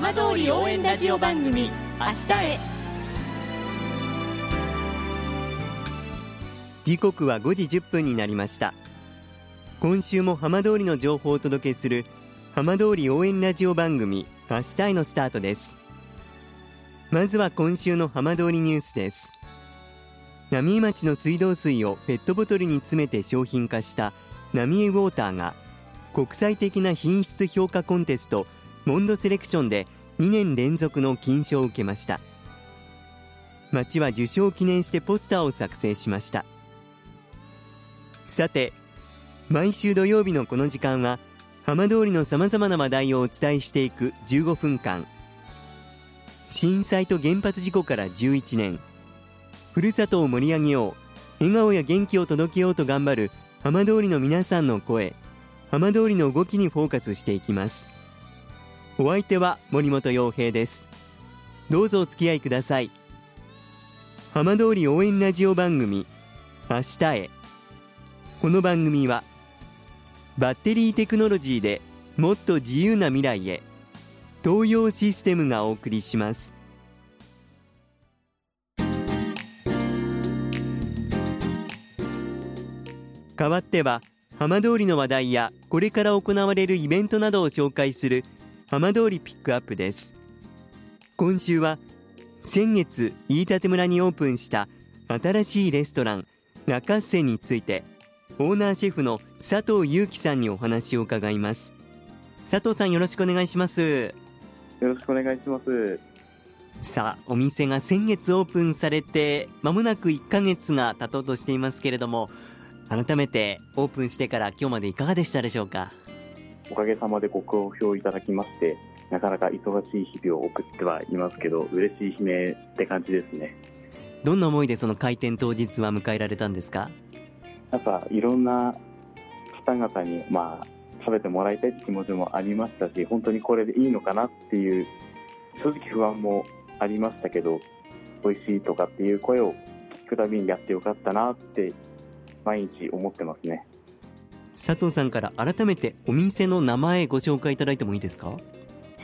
浜通り応援ラジオ番組明日へ。時刻は5時1分になりました。今週も浜通りの情報をお届けする浜通り応援ラジオ番組明日へのスタートです。まずは今週の浜通りニュースです。浪江町の水道水をペットボトルに詰めて商品化した浪江ウォーターが国際的な品質評価コンテストモンドセレクションで2年連続の金賞を受けました。町は受賞を記念してポスターを作成しました。さて毎週土曜日のこの時間は浜通りのさまざまな話題をお伝えしていく15分間震災と原発事故から11年ふるさとを盛り上げよう。笑顔や元気を届けようと頑張る浜通りの皆さんの声。浜通りの動きにフォーカスしていきます。お相手は森本洋平です。どうぞお付き合いください。浜通り応援ラジオ番組明日へ。この番組はバッテリーテクノロジーでもっと自由な未来へ東洋システムがお送りします。代わっては浜通りの話題やこれから行われるイベントなどを紹介する浜通りピックアップです。今週は先月飯舘村にオープンした新しいレストランラカッセについてオーナーシェフの佐藤裕樹さんにお話を伺います。佐藤さんよろしくお願いします。よろしくお願いします。さあお店が先月オープンされてまもなく1ヶ月が経とうとしていますけれども改めてオープンしてから今日までいかがでしたでしょうか？おかげさまでご好評いただきましてなかなか忙しい日々を送ってはいますけど嬉しい悲鳴って感じですね。どんな思いでその開店当日は迎えられたんですか？なんかいろんな方々にまあ食べてもらいたいって気持ちもありましたし本当にこれでいいのかなっていう正直不安もありましたけど美味しいとかっていう声を聞くたびにやってよかったなって毎日思ってますね佐藤さんから改めてお店の名前ご紹介いただいてもいいですか？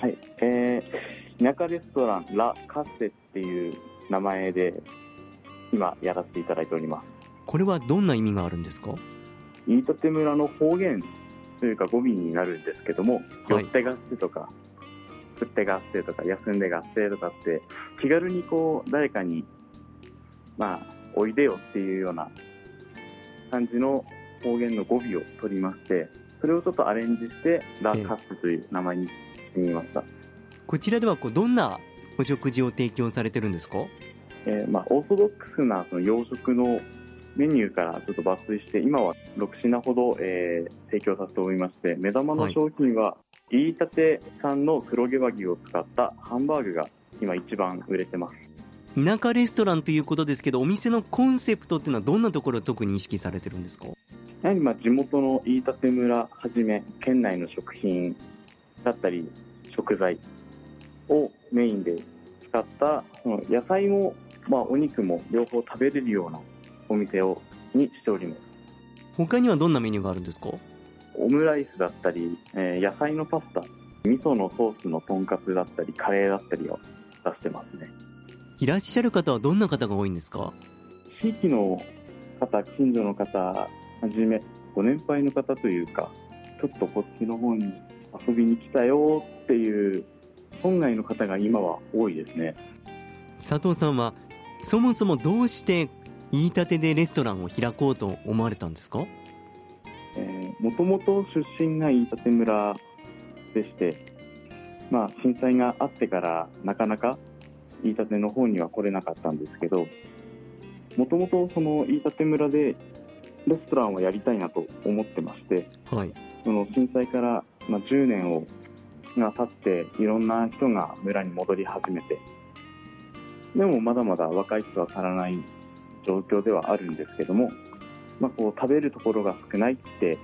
はい、えー、田舎レストランラ・カッセっていう名前で今やらせていただいております。これはどんな意味があるんですか？飯舘村の方言というか語尾になるんですけども「はい。寄って合って」とか「食って合って」とか「休んで合って」とかって気軽にこう誰かにまあおいでよっていうような感じの方言の語尾を取りましてそれをちょっとアレンジして「ラ・カッセ」という名前にしてみました、こちらではこうどんなお食事を提供されてるんですか？えーまあ、オーソドックスなその洋食のメニューからちょっと抜粋して今は6品ほど、えー提供させておりまして目玉の商品は飯舘産の黒毛和牛を使ったハンバーグが今一番売れてます。田舎レストランということですけどお店のコンセプトっていうのはどんなところを特に意識されてるんですか？やはりまあ地元の飯舘村はじめ県内の食品だったり食材をメインで使った野菜も、まあ、お肉も両方食べれるようなお店をにしております。他にはどんなメニューがあるんですか？オムライスだったり、えー野菜のパスタ味噌のソースのとんかつだったりカレーだったりを出してますね。いらっしゃる方はどんな方が多いんですか？地域の方近所の方はじめご年配の方というかちょっとこっちの方に遊びに来たよっていう村外の方が今は多いですね。佐藤さんはそもそもどうして飯舘でレストランを開こうと思われたんですか？もともと出身が飯舘村でして、まあ、震災があってからなかなか飯舘の方には来れなかったんですけどもともとその飯舘村でレストランをやりたいなと思ってましてはい。その震災から、まあ、10年をが経っていろんな人が村に戻り始めてでもまだまだ若い人は足らない状況ではあるんですけども、まあ、こう食べるところが少ないって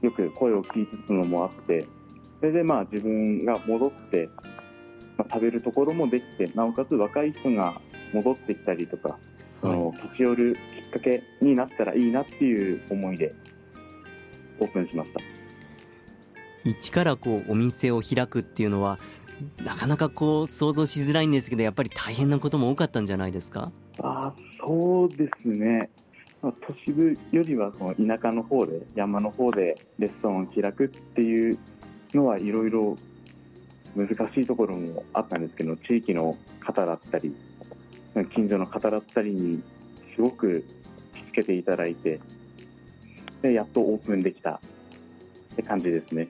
よく声を聞いつつのもあってそれでまあ自分が戻って、まあ、食べるところもできてなおかつ若い人が戻ってきたりとかその立ち寄るきっかけになったらいいなっていう思いでオープンしました。一からこうお店を開くっていうのはなかなかこう想像しづらいんですけどやっぱり大変なことも多かったんじゃないですか？あそうですね、まあ、都市部よりはその田舎の方で山の方でレストランを開くっていうのはいろいろ難しいところもあったんですけど地域の方だったり近所の方だったりにすごくつけていただいてでやっとオープンできた。って感じですね。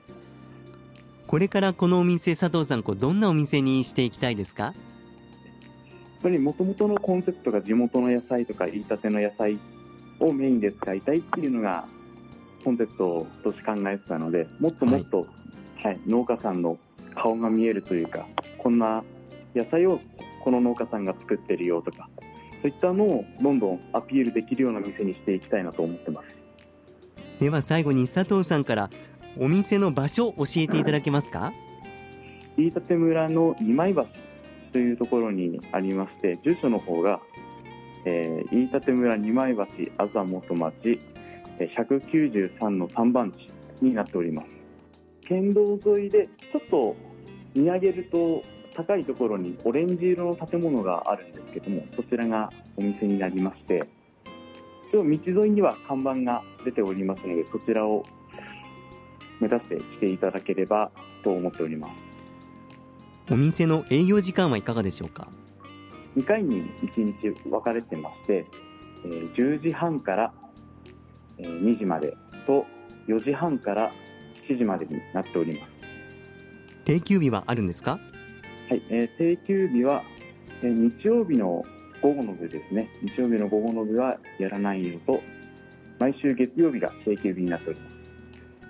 これからこのお店佐藤さんこうどんなお店にしていきたいですか？やっぱりもともとのコンセプトが地元の野菜とか言いたての野菜をメインで使いたいっていうのがコンセプトとして考えてたのでもっともっと、はい、はい、農家さんの顔が見えるというかこんな野菜をこの農家さんが作ってるよとかそういったのをどんどんアピールできるような店にしていきたいなと思ってます。では最後に佐藤さんからお店の場所教えていただけますか？飯舘村の二枚橋というところにありまして住所の方が、えー、飯舘村二枚橋あざ元町193の3番地になっております。県道沿いでちょっと見上げると高いところにオレンジ色の建物があるんですけどもそちらがお店になりまして道沿いには看板が出ておりますのでそちらを目指して来ていただければと思っております。お店の営業時間はいかがでしょうか？2回に1日分かれてまして、えー、10時半から2時までと4時半から7時までになっております。定休日はあるんですか？はい、えー、定休日は、えー、日曜日の午後の部ですね。日曜日の午後の部はやらないのと毎週月曜日が定休日になっておりま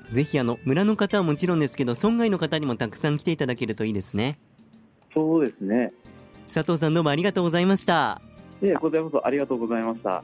す。ぜひあの村の方はもちろんですけど村外の方にもたくさん来ていただけるといいですね。そうですね。佐藤さんどうもありがとうございました。いえこちらこそありがとうございました